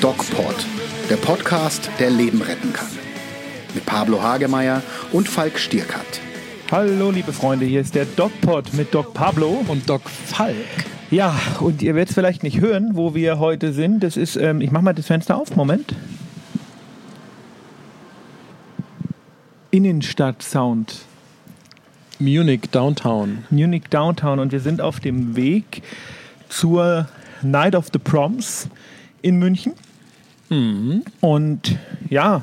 DocPod, der Podcast, der Leben retten kann. Mit Pablo Hagemeyer und Falk Stierkat. Hallo liebe Freunde, hier ist der DocPod mit Doc Pablo und Doc Falk. Ja, und ihr werdet es vielleicht nicht hören, wo wir heute sind. Das ist, ähm, ich mache mal das Fenster auf, Moment. Innenstadt-Sound. Munich Downtown. Munich Downtown und wir sind auf dem Weg zur Night of the Proms in München. Mhm. Und ja,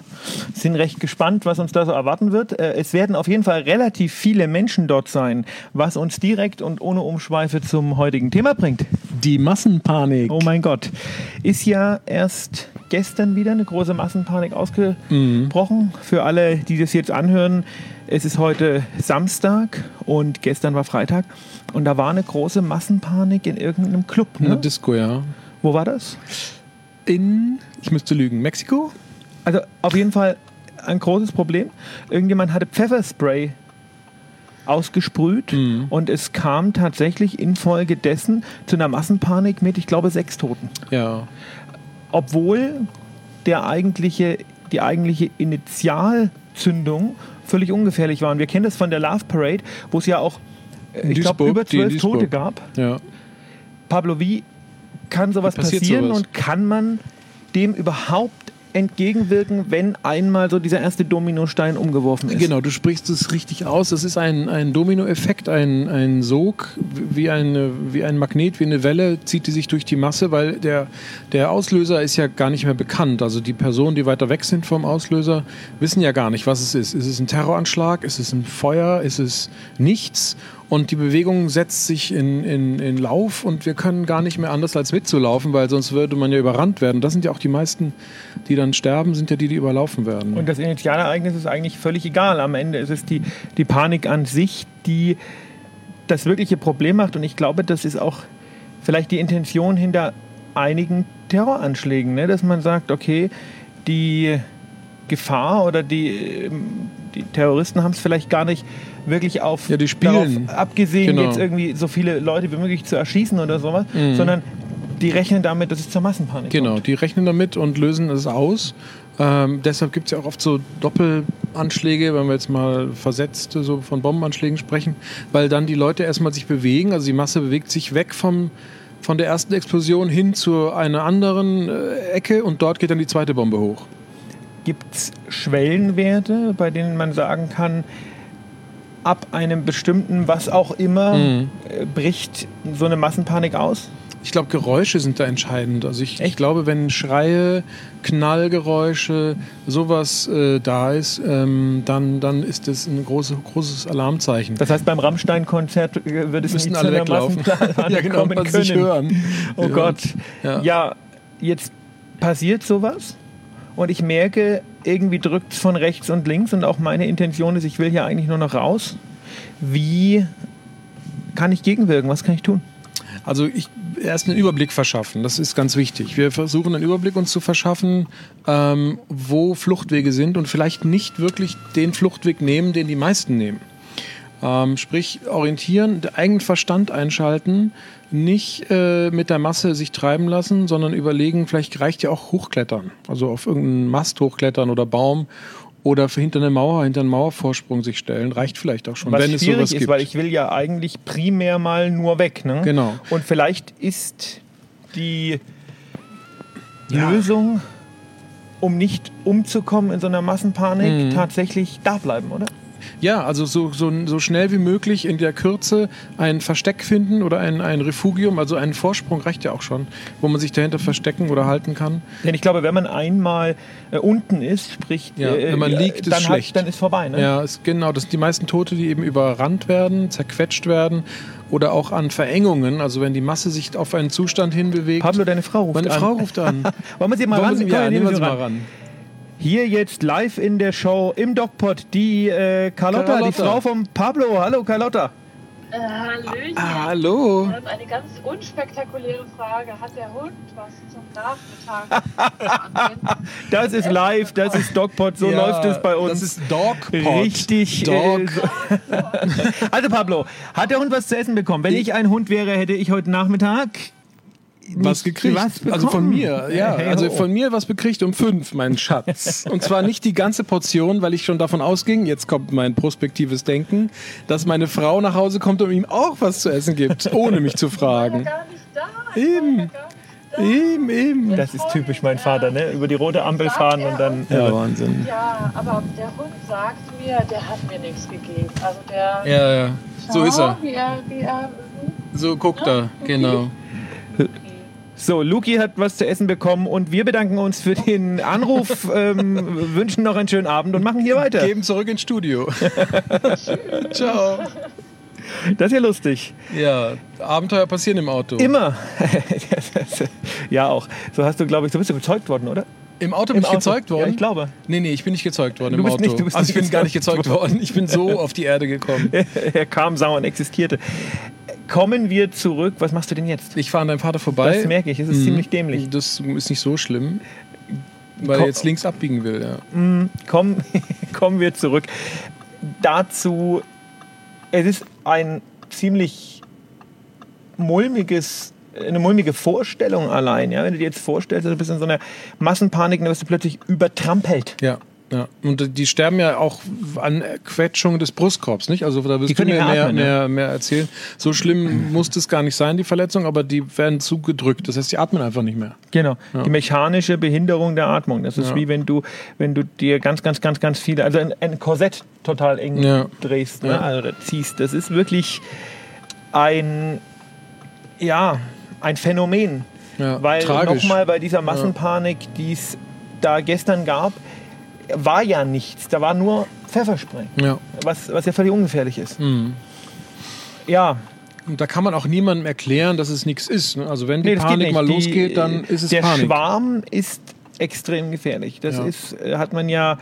sind recht gespannt, was uns da so erwarten wird. Äh, es werden auf jeden Fall relativ viele Menschen dort sein, was uns direkt und ohne Umschweife zum heutigen Thema bringt. Die Massenpanik. Oh mein Gott. Ist ja erst gestern wieder eine große Massenpanik ausgebrochen. Mhm. Für alle, die das jetzt anhören, es ist heute Samstag und gestern war Freitag. Und da war eine große Massenpanik in irgendeinem Club. Ne? Eine Disco, ja. Wo war das? In, ich müsste lügen, Mexiko? Also auf jeden Fall ein großes Problem. Irgendjemand hatte Pfefferspray ausgesprüht mhm. und es kam tatsächlich infolgedessen zu einer Massenpanik mit, ich glaube, sechs Toten. Ja. Obwohl der eigentliche, die eigentliche Initialzündung völlig ungefährlich war. Und wir kennen das von der Love Parade, wo es ja auch, äh, ich glaube, über zwölf Tote gab. Ja. Pablo, wie kann sowas passieren sowas? und kann man dem überhaupt entgegenwirken, wenn einmal so dieser erste Dominostein umgeworfen ist. Genau, du sprichst es richtig aus. Es ist ein, ein Dominoeffekt, ein, ein Sog, wie, eine, wie ein Magnet, wie eine Welle zieht die sich durch die Masse, weil der, der Auslöser ist ja gar nicht mehr bekannt. Also die Personen, die weiter weg sind vom Auslöser, wissen ja gar nicht, was es ist. Ist es ein Terroranschlag? Ist es ein Feuer? Ist es nichts? Und die Bewegung setzt sich in, in, in Lauf und wir können gar nicht mehr anders als mitzulaufen, weil sonst würde man ja überrannt werden. Das sind ja auch die meisten, die dann sterben, sind ja die, die überlaufen werden. Und das Initialereignis ist eigentlich völlig egal. Am Ende ist es die, die Panik an sich, die das wirkliche Problem macht und ich glaube, das ist auch vielleicht die Intention hinter einigen Terroranschlägen, ne? dass man sagt, okay, die Gefahr oder die, ähm, die Terroristen haben es vielleicht gar nicht wirklich auf ja, die spielen. darauf abgesehen, genau. jetzt irgendwie so viele Leute wie möglich zu erschießen oder sowas, mhm. sondern die rechnen damit, dass es zur Massenpanik Genau, kommt. die rechnen damit und lösen es aus. Ähm, deshalb gibt es ja auch oft so Doppelanschläge, wenn wir jetzt mal versetzt so von Bombenanschlägen sprechen, weil dann die Leute erstmal sich bewegen, also die Masse bewegt sich weg vom, von der ersten Explosion hin zu einer anderen äh, Ecke und dort geht dann die zweite Bombe hoch. Gibt es Schwellenwerte, bei denen man sagen kann, ab einem bestimmten, was auch immer, mhm. Äh, bricht so eine Massenpanik aus? Ich glaube, Geräusche sind da entscheidend. Also ich, ich, glaube, wenn Schreie, Knallgeräusche, sowas äh, da ist, ähm, dann, dann ist das ein große, großes Alarmzeichen. Das heißt, beim Rammstein-Konzert äh, wird es Müssen alle weglaufen. ja, genau, man sich hören. Oh ja. Gott. Ja. ja, jetzt passiert sowas und ich merke, irgendwie drückt es von rechts und links und auch meine Intention ist, ich will hier eigentlich nur noch raus. Wie kann ich gegenwirken? Was kann ich tun? Also ich erst einen Überblick verschaffen, das ist ganz wichtig. Wir versuchen einen Überblick uns zu verschaffen, ähm, wo Fluchtwege sind und vielleicht nicht wirklich den Fluchtweg nehmen, den die meisten nehmen. Ähm, sprich, orientieren, den eigenen Verstand einschalten, nicht äh, mit der Masse sich treiben lassen, sondern überlegen, vielleicht reicht ja auch hochklettern. Also auf irgendeinen Mast hochklettern oder Baum oder hinter eine Mauer, hinter einen Mauervorsprung sich stellen, reicht vielleicht auch schon, Was wenn es sowas ist, gibt. weil ich will ja eigentlich primär mal nur weg. Ne? Genau. Und vielleicht ist die ja. Lösung, um nicht umzukommen in so einer Massenpanik, mhm. tatsächlich da bleiben, oder? Ja, also so, so, so schnell wie möglich in der Kürze ein Versteck finden oder ein, ein Refugium, also einen Vorsprung reicht ja auch schon, wo man sich dahinter verstecken oder halten kann. Denn ich glaube, wenn man einmal äh, unten ist, sprich, ja, äh, wenn man liegt, ist dann schlecht. Hat, dann ist vorbei. Ne? Ja, ist, genau. Das sind die meisten Tote, die eben überrannt werden, zerquetscht werden oder auch an Verengungen, also wenn die Masse sich auf einen Zustand hinbewegt. Pablo, deine Frau ruft Meine an. Frau ruft an. Wollen wir sie mal Wollen ran? Sie, ja, nehmen wir sie mal ran. Hier jetzt live in der Show im Dogpot die äh, Carlotta, Carlotta, die Frau von Pablo. Hallo Carlotta. Äh, Hallöchen. Ah, hallo. Ich habe eine ganz unspektakuläre Frage. Hat der Hund was zum Nachmittag? Das ist live, das ist Dogpot, so Ja, läuft es bei uns. Das ist Dogpot. Richtig. Dog. Äh, so- also Pablo, hat der Hund was zu essen bekommen? Wenn ich ein Hund wäre, hätte ich heute Nachmittag was gekriegt. was also von mir, ja. Hey, also von mir was bekriegt um fünf, mein Schatz. Und zwar nicht die ganze Portion, weil ich schon davon ausging, jetzt kommt mein prospektives Denken, dass meine Frau nach Hause kommt und ihm auch was zu essen gibt, ohne mich zu Ich war ja fragen. gar nicht da. Ich Eben. war ja gar nicht da. Eben, eben. Das ist typisch mein Vater, ne? Über die rote Ampel fahren und dann. Ja, Wahnsinn. Ja, aber der Hund sagt mir, der hat mir nichts gegeben. Also der. Ja, ja. So ist er. Wie er, wie er So guckt er, genau. So, Luki hat was zu essen bekommen und wir bedanken uns für den Anruf, ähm, wünschen noch einen schönen Abend und machen hier weiter. Geben zurück ins Studio. Ciao. Das ist ja lustig. Ja, Abenteuer passieren im Auto. Immer. ja, auch. So hast du, glaube ich, so bist du gezeugt worden, oder? Im Auto bin ich gezeugt worden? Ja, ich glaube. Nee, nee, ich bin nicht gezeugt worden Du im bist Auto. nicht- du bist also ich bin gar nicht gezeugt gezeugt worden. Ich bin so auf die Erde gekommen. er kam, sah und existierte. Kommen wir zurück. Was machst du denn jetzt? Ich fahre an deinem Vater vorbei. Das merke ich. Es ist Mhm. ziemlich dämlich. Das ist nicht so schlimm, weil Komm- er jetzt links abbiegen will. Ja. Komm, kommen wir zurück. Dazu, es ist ein ziemlich mulmiges, eine mulmige Vorstellung allein. Ja? Wenn du dir jetzt vorstellst, du bist in so einer Massenpanik, dann wirst du plötzlich übertrampelt. Ja. Ja, und die sterben ja auch an Quetschung des Brustkorbs, nicht? Also da wirst du mir mehr, mehr atmen, mehr, mehr erzählen. So schlimm muss es gar nicht sein, die Verletzung, aber die werden zugedrückt. Das heißt, die atmen einfach nicht mehr. Genau. Die mechanische Behinderung der Atmung. Das ist Ja. wie wenn du, wenn du dir ganz, ganz, ganz, ganz viele, also ein, ein Korsett total eng Ja. drehst, ne? Ja. also ziehst. Das ist wirklich ein, ja, ein Phänomen. Ja, Weil nochmal bei dieser Massenpanik, die es da gestern gab, war ja nichts. Da war nur Pfefferspray, Ja. was, was ja völlig ungefährlich ist. Mhm. Ja, Und da kann man auch niemandem erklären, dass es nichts ist. ne? Also wenn die nee, Panik nicht. mal Die- losgeht, dann ist es der Panik. Schwarm ist extrem gefährlich. Das Ja. ist, äh, hat man ja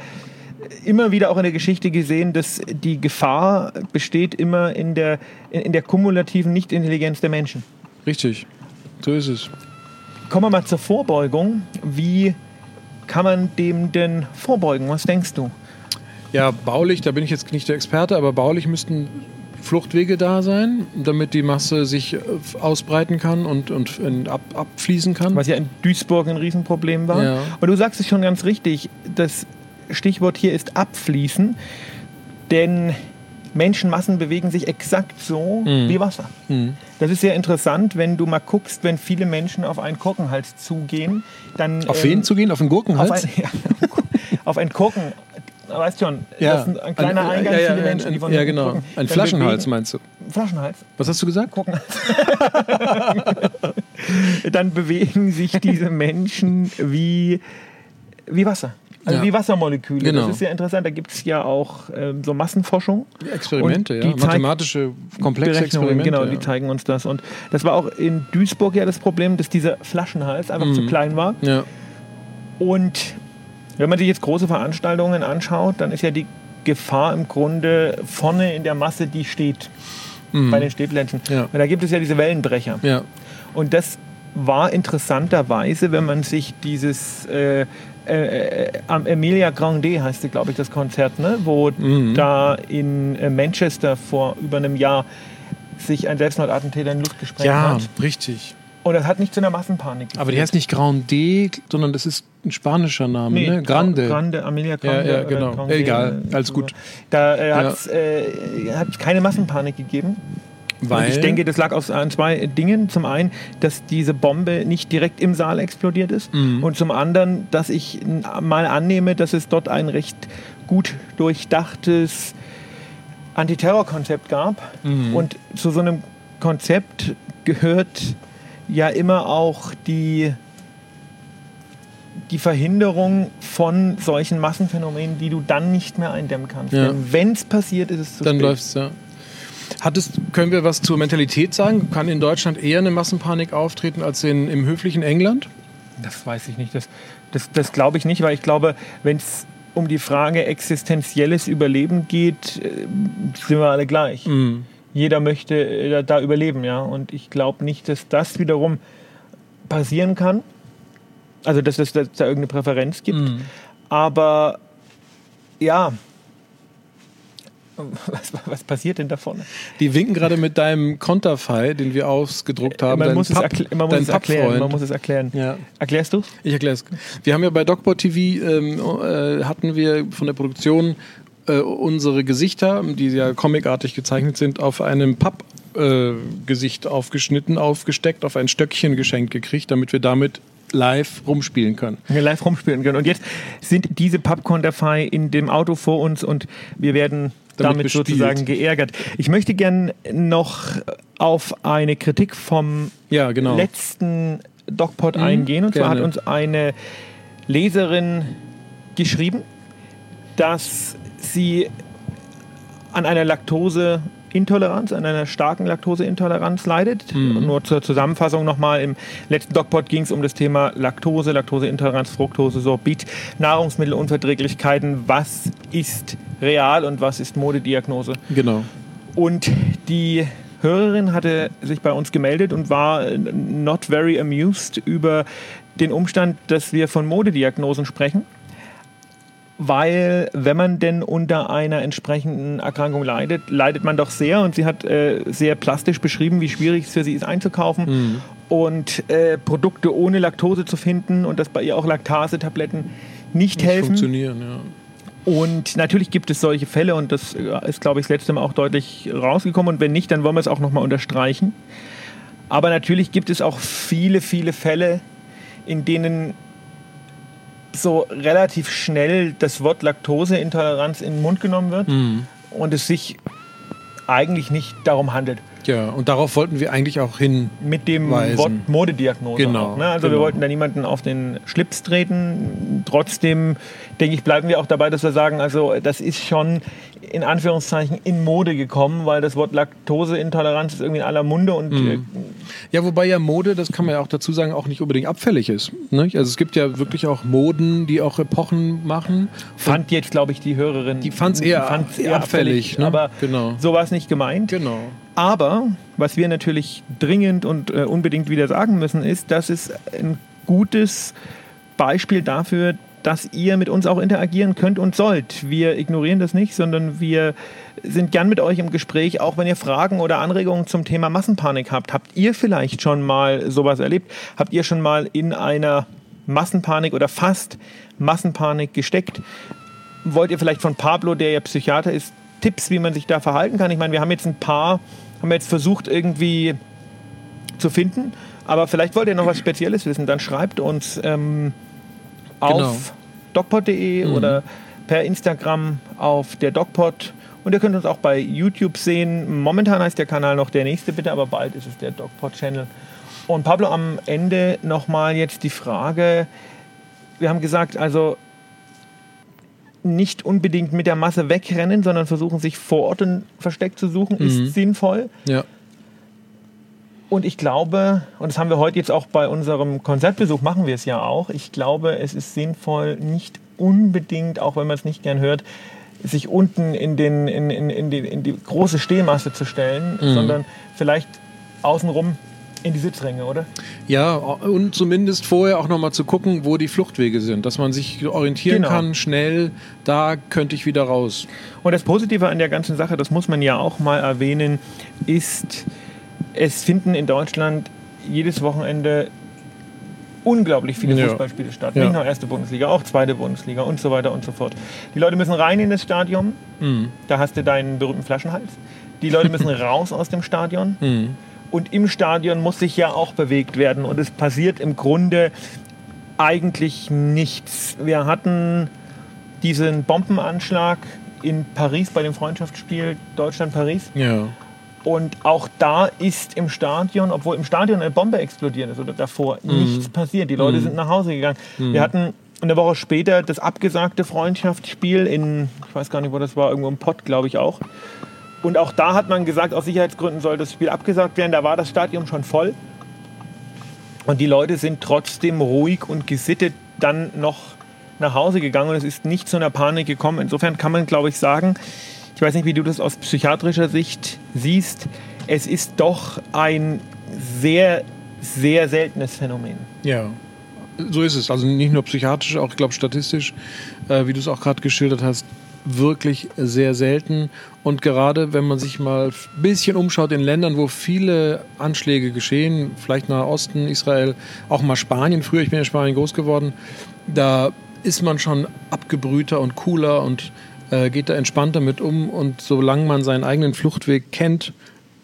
immer wieder auch in der Geschichte gesehen, dass die Gefahr besteht immer in der, in in der kumulativen Nichtintelligenz der Menschen. Richtig. So ist es. Kommen wir mal zur Vorbeugung. Wie kann man dem denn vorbeugen? Was denkst du? Ja, baulich, da bin ich jetzt nicht der Experte, aber baulich müssten Fluchtwege da sein, damit die Masse sich äh, ausbreiten kann und, und ab, abfließen kann. Was ja in Duisburg ein Riesenproblem war. Ja. Und du sagst es schon ganz richtig, das Stichwort hier ist abfließen, denn Menschenmassen bewegen sich exakt so Mhm. wie Wasser. Mhm. Das ist sehr interessant, wenn du mal guckst, wenn viele Menschen auf einen Korkenhals zugehen, dann... Auf ähm, wen zu gehen? Auf Auf, Gurkenhals? ein, ja, auf einen Korken... Weißt schon, das ist ein kleiner Ein- Eingang, ja, ja, viele ein- Menschen, die ein- von Ja, genau. gucken. Ein Flaschenhals bewegen- meinst du? Flaschenhals. Was hast du gesagt? gucken. dann bewegen sich diese Menschen wie, wie Wasser. Also Ja. wie Wassermoleküle. Genau. Das ist sehr interessant. Da gibt es ja auch ähm, so Massenforschung. Experimente, ja. Mathematische, komplexe Berechnungen, Experimente. genau, ja. die zeigen uns das. Und das war auch in Duisburg ja das Problem, dass dieser Flaschenhals einfach zu klein war. ja. Und wenn man sich jetzt große Veranstaltungen anschaut, dann ist ja die Gefahr im Grunde vorne in der Masse, die steht bei den Stehplätzen. Ja. Und da gibt es ja diese Wellenbrecher. ja. Und das war interessanterweise, wenn man sich dieses äh, äh, äh, am Emilia Grande heißt, sie, glaube ich, das Konzert, ne? wo Mhm. da in äh, Manchester vor über einem Jahr sich ein Selbstmordattentäter in Luft gesprengt Ja, hat. richtig. Und das hat nicht zu einer Massenpanik geführt. Aber die heißt nicht Grande, sondern das ist ein spanischer Name, Nee, ne? Grande. Grande, Amelia Grande. Ja, ja, oder genau. Grande, Egal, äh, alles gut. Da äh, hat es äh, keine Massenpanik gegeben. Weil Und ich denke, das lag aus, an zwei Dingen. Zum einen, dass diese Bombe nicht direkt im Saal explodiert ist. Mhm. Und zum anderen, dass ich mal annehme, dass es dort ein recht gut durchdachtes Antiterrorkonzept gab. Mhm. Und zu so einem Konzept gehört ja immer auch die, die Verhinderung von solchen Massenphänomenen, die du dann nicht mehr eindämmen kannst. Ja. Denn wenn es passiert, ist es zu dann spät. läuft's ja. Hat es, können wir was zur Mentalität sagen? Kann in Deutschland eher eine Massenpanik auftreten als in, im höflichen England? Das weiß ich nicht. Das, das, das glaube ich nicht, weil ich glaube, wenn es um die Frage existenzielles Überleben geht, äh, sind wir alle gleich. Mhm. jeder möchte äh, da überleben, ja. Und ich glaube nicht, dass das wiederum passieren kann. Also, dass es da irgendeine Präferenz gibt. Mhm. Aber ja, was, was passiert denn da vorne? Die winken gerade mit deinem Konterfei, den wir ausgedruckt haben. man muss, es, Papp- erkl man muss es erklären. Man muss es erklären. Ja. Erklärst du? Ich erkläre es. Wir haben ja bei DocBot TV ähm, äh, hatten wir von der Produktion äh, unsere Gesichter, die ja comicartig gezeichnet sind, auf einem Pappgesicht äh, Gesicht aufgeschnitten, aufgesteckt, auf ein Stöckchen geschenkt gekriegt, damit wir damit live rumspielen können. wir live rumspielen können. Und jetzt sind diese Pappkonterfei in dem Auto vor uns und wir werden Damit damit, sozusagen geärgert. Ich möchte gern noch auf eine Kritik vom Ja, genau. letzten DocPod eingehen. Und zwar gerne. hat uns eine Leserin geschrieben, dass sie an einer Laktoseintoleranz, an einer starken Laktoseintoleranz leidet. Mhm. Nur zur Zusammenfassung nochmal, im letzten DocPod ging es um das Thema Laktose, Laktoseintoleranz, Fructose, Sorbit, Nahrungsmittelunverträglichkeiten. Was ist real und was ist Modediagnose? Genau. Und die Hörerin hatte sich bei uns gemeldet und war äh, not very amused über den Umstand, dass wir von Modediagnosen sprechen. Weil, wenn man denn unter einer entsprechenden Erkrankung leidet, leidet man doch sehr. Und sie hat äh, sehr plastisch beschrieben, wie schwierig es für sie ist einzukaufen und äh, Produkte ohne Laktose zu finden und dass bei ihr auch Laktasetabletten nicht, Nicht helfen. funktionieren, ja. Und natürlich gibt es solche Fälle und das äh, ist, glaube ich, das letzte Mal auch deutlich rausgekommen. Und wenn nicht, dann wollen wir es auch nochmal unterstreichen. Aber natürlich gibt es auch viele, viele Fälle, in denen so relativ schnell das Wort Laktoseintoleranz in den Mund genommen wird und es sich eigentlich nicht darum handelt. Ja, und darauf wollten wir eigentlich auch hin. Mit dem Weisen. Wort Modediagnose. Genau, Auch, ne? Also wir genau. wollten da niemanden auf den Schlips treten. Trotzdem, denke ich, bleiben wir auch dabei, dass wir sagen, also das ist schon in Anführungszeichen in Mode gekommen, weil das Wort Laktoseintoleranz ist irgendwie in aller Munde und Mhm. äh, Ja, wobei ja Mode, das kann man ja auch dazu sagen, auch nicht unbedingt abfällig ist. Nicht? Also es gibt ja wirklich auch Moden, die auch Epochen machen. fand jetzt, glaube ich, die Hörerin. Die fand's eher fand's abfällig, abfällig, ne? aber Genau. so war es nicht gemeint. Genau. Aber was wir natürlich dringend und äh, unbedingt wieder sagen müssen, ist, dass es ein gutes Beispiel dafür, dass ihr mit uns auch interagieren könnt und sollt. Wir ignorieren das nicht, sondern wir sind gern mit euch im Gespräch, auch wenn ihr Fragen oder Anregungen zum Thema Massenpanik habt. Habt ihr vielleicht schon mal sowas erlebt? Habt ihr schon mal in einer Massenpanik oder fast Massenpanik gesteckt? wollt ihr vielleicht von Pablo, der ja Psychiater ist, Tipps, wie man sich da verhalten kann? Ich meine, wir haben jetzt ein paar, haben wir jetzt versucht irgendwie zu finden, aber vielleicht wollt ihr noch was Spezielles wissen, dann schreibt uns ähm, auf docpod.de oder per Instagram auf der DocPod und ihr könnt uns auch bei YouTube sehen. Momentan heißt der Kanal noch der nächste bitte, aber bald ist es der DocPod-Channel. Und Pablo, am Ende nochmal jetzt die Frage, wir haben gesagt, also nicht unbedingt mit der Masse wegrennen, sondern versuchen, sich vor Ort ein Versteck zu suchen, ist sinnvoll. Ja. Und ich glaube, und das haben wir heute jetzt auch bei unserem Konzertbesuch, machen wir es ja auch, ich glaube, es ist sinnvoll, nicht unbedingt, auch wenn man es nicht gern hört, sich unten in, den, in, in, in, die, in die große Stehmasse zu stellen, sondern vielleicht außenrum in die Sitzränge, oder? Ja, und zumindest vorher auch nochmal zu gucken, wo die Fluchtwege sind, dass man sich orientieren Genau. kann, schnell, da könnte ich wieder raus. Und das Positive an der ganzen Sache, das muss man ja auch mal erwähnen, ist, es finden in Deutschland jedes Wochenende unglaublich viele Ja. Fußballspiele statt. Ja. Nicht nur erste Bundesliga, auch zweite Bundesliga und so weiter und so fort. Die Leute müssen rein in das Stadion, Mhm. da hast du deinen berühmten Flaschenhals. Die Leute müssen raus aus dem Stadion. Mhm. Und im Stadion muss sich ja auch bewegt werden. Und es passiert im Grunde eigentlich nichts. Wir hatten diesen Bombenanschlag in Paris bei dem Freundschaftsspiel Deutschland-Paris. Ja. Und auch da ist im Stadion, obwohl im Stadion eine Bombe explodiert ist oder davor, nichts passiert. Die Leute sind nach Hause gegangen. Wir hatten eine Woche später das abgesagte Freundschaftsspiel in, ich weiß gar nicht, wo das war, irgendwo im Pott, glaube ich auch. Und auch da hat man gesagt, aus Sicherheitsgründen soll das Spiel abgesagt werden. Da war das Stadion schon voll. Und die Leute sind trotzdem ruhig und gesittet dann noch nach Hause gegangen und es ist nicht zu einer Panik gekommen. Insofern kann man, glaube ich, sagen, ich weiß nicht, wie du das aus psychiatrischer Sicht siehst, es ist doch ein sehr, sehr seltenes Phänomen. Ja, so ist es. Also nicht nur psychiatrisch, auch ich glaube statistisch, äh, wie du es auch gerade geschildert hast, wirklich sehr selten. Und gerade wenn man sich mal ein bisschen umschaut in Ländern, wo viele Anschläge geschehen, vielleicht nach Osten, Israel, auch mal Spanien, früher, ich bin in Spanien groß geworden, da ist man schon abgebrühter und cooler und äh, geht da entspannter mit um. Und solange man seinen eigenen Fluchtweg kennt,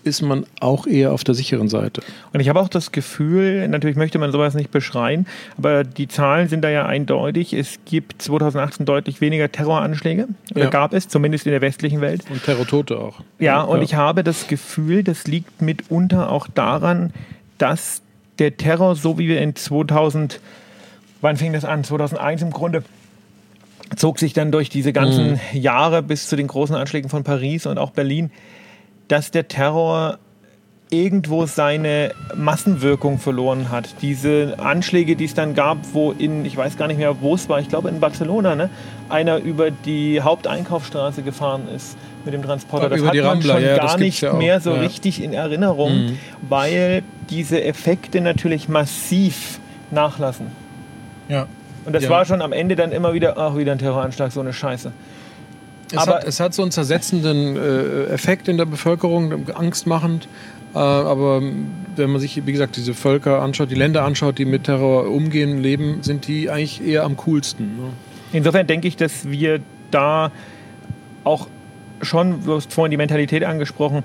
ist man auch eher auf der sicheren Seite. Und ich habe auch das Gefühl, natürlich möchte man sowas nicht beschreien, aber die Zahlen sind da ja eindeutig. Es gibt 2018 deutlich weniger Terroranschläge, oder Ja. gab es, zumindest in der westlichen Welt. Und Terrortote auch. Ja, und ich habe das Gefühl, das liegt mitunter auch daran, dass der Terror, so wie wir in 2000, wann fing das an? 2001 im Grunde, zog sich dann durch diese ganzen Jahre bis zu den großen Anschlägen von Paris und auch Berlin, dass der Terror irgendwo seine Massenwirkung verloren hat. Diese Anschläge, die es dann gab, wo in, ich weiß gar nicht mehr, wo es war, ich glaube in Barcelona, ne, einer über die Haupteinkaufsstraße gefahren ist mit dem Transporter. Das über hat man Rambla, schon ja, gar nicht ja mehr so Ja. richtig in Erinnerung, Mhm. weil diese Effekte natürlich massiv nachlassen. Ja. Und das war schon am Ende dann immer wieder, ach, wieder ein Terroranschlag, so eine Scheiße. Es, Aber- hat, es hat so einen zersetzenden äh, Effekt in der Bevölkerung, angstmachend. Äh, aber wenn man sich, wie gesagt, diese Völker anschaut, die Länder anschaut, die mit Terror umgehen, leben, sind die eigentlich eher am coolsten. Ne? Insofern denke ich, dass wir da auch schon, du hast vorhin die Mentalität angesprochen,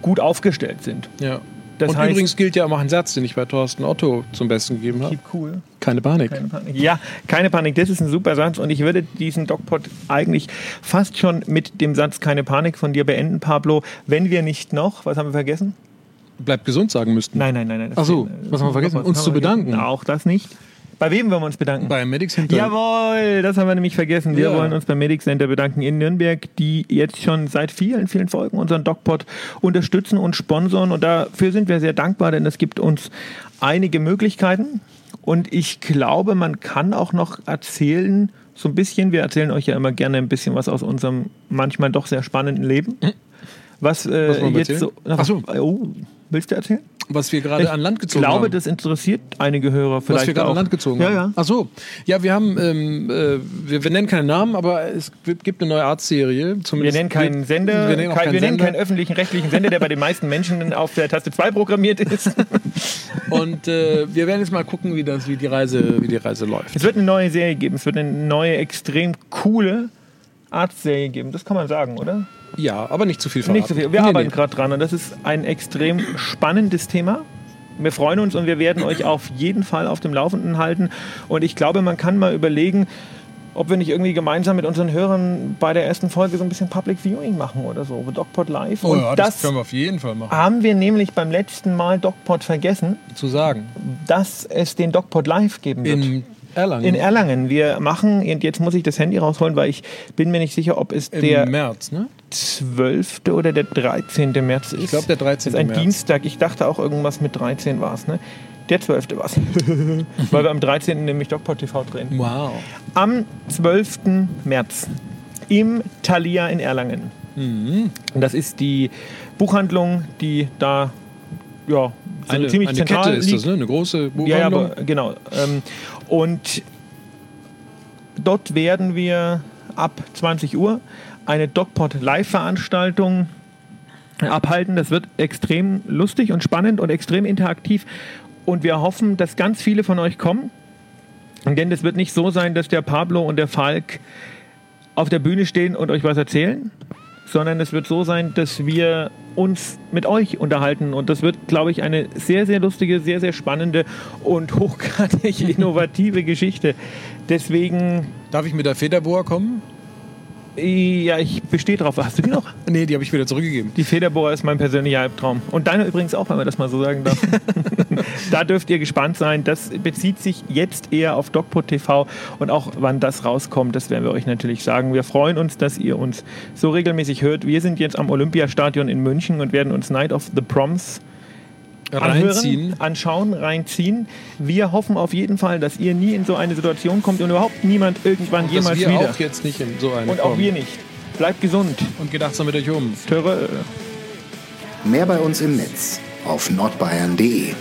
gut aufgestellt sind. Ja. Das Und heißt, übrigens gilt ja auch ein Satz, den ich bei Thorsten Otto zum Besten gegeben habe. keep cool. Keine Panik. Keine Panik. Ja, keine Panik, das ist ein super Satz und ich würde diesen DocPod eigentlich fast schon mit dem Satz keine Panik von dir beenden, Pablo, wenn wir nicht noch, was haben wir vergessen? Bleibt gesund sagen müssten. Nein, nein, nein. nein Ach so, was haben wir vergessen? Uns zu bedanken. Auch das nicht. Bei wem wollen wir uns bedanken? Bei Medics hinter. Jawohl, das haben wir nämlich vergessen. Wir Ja. wollen uns beim Medic Center bedanken in Nürnberg, die jetzt schon seit vielen, vielen Folgen unseren DocPod unterstützen und sponsoren. Und dafür sind wir sehr dankbar, denn es gibt uns einige Möglichkeiten. Und ich glaube, man kann auch noch erzählen, so ein bisschen, wir erzählen euch ja immer gerne ein bisschen was aus unserem manchmal doch sehr spannenden Leben. Was, äh, Was jetzt erzählen? so. Ach so. Oh, willst du erzählen? Was wir gerade an Land Ich gezogen glaube, haben. das interessiert einige Hörer vielleicht was wir gerade an Land gezogen ja, haben. Ja, Ach so. Ja, wir haben, ähm, äh, wir, wir nennen keinen Namen, aber es gibt eine neue Arztserie. Wir nennen keinen Sender, Wir nennen, kein, keinen wir nennen Sender. keinen öffentlichen rechtlichen Sender, der bei den meisten Menschen auf der Taste 2 programmiert ist. Und äh, wir werden jetzt mal gucken, wie, das, wie, die Reise, wie die Reise läuft. Es wird eine neue Serie geben. Es wird eine neue, extrem coole Arztserie geben. Das kann man sagen, oder? Ja, aber nicht zu viel verraten. Nicht so viel. Wir Nee, arbeiten nee. gerade dran und das ist ein extrem spannendes Thema. Wir freuen uns und wir werden euch auf jeden Fall auf dem Laufenden halten. Und ich glaube, man kann mal überlegen, ob wir nicht irgendwie gemeinsam mit unseren Hörern bei der ersten Folge so ein bisschen Public Viewing machen oder so. DocPod Live. Oh und ja, das, das können wir auf jeden Fall machen. haben wir nämlich beim letzten Mal DocPod vergessen, Zu sagen. dass es den DocPod Live geben wird. In Erlangen. In Erlangen. Wir machen, und jetzt muss ich das Handy rausholen, weil ich bin mir nicht sicher, ob es Im der März, ne? 12. oder der 13. März ist. Ich glaube, der 13. Das ist ein März. Dienstag. Ich dachte auch irgendwas mit 13 war es, ne? Der 12. war es. weil wir am 13. nämlich DocPod TV drehen. Wow. Am 12. März im Thalia in Erlangen. Mhm. Und das ist die Buchhandlung, die da ja, so Eine, ziemlich eine zentral Kette ist liegt. das, ne? Eine große Ja, ja, Buchhandlung. aber genau. Ähm, und dort werden wir ab 20 Uhr eine DocPod Live-Veranstaltung abhalten. Das wird extrem lustig und spannend und extrem interaktiv. Und wir hoffen, dass ganz viele von euch kommen. Denn es wird nicht so sein, dass der Pablo und der Falk auf der Bühne stehen und euch was erzählen, sondern es wird so sein, dass wir uns mit euch unterhalten. Und das wird, glaube ich, eine sehr, sehr lustige, sehr, sehr spannende und hochgradig innovative Geschichte. Deswegen, Darf ich mit der Federboa kommen? Ja, ich bestehe drauf. Hast du die noch? Nee, die habe ich wieder zurückgegeben. Die Federbohr ist mein persönlicher Albtraum. Und deiner übrigens auch, wenn man das mal so sagen darf. da dürft ihr gespannt sein. Das bezieht sich jetzt eher auf DocPod TV und auch wann das rauskommt, das werden wir euch natürlich sagen. Wir freuen uns, dass ihr uns so regelmäßig hört. Wir sind jetzt am Olympiastadion in München und werden uns Night of the Proms Reinziehen. anschauen, reinziehen. Wir hoffen auf jeden Fall, dass ihr nie in so eine Situation kommt und überhaupt niemand irgendwann Dass jemals wir wieder. auch jetzt nicht in so eine und auch kommen. wir nicht. Bleibt gesund. Und geht achtsam mit euch um. Töre. Mehr bei uns im Netz auf nordbayern.de.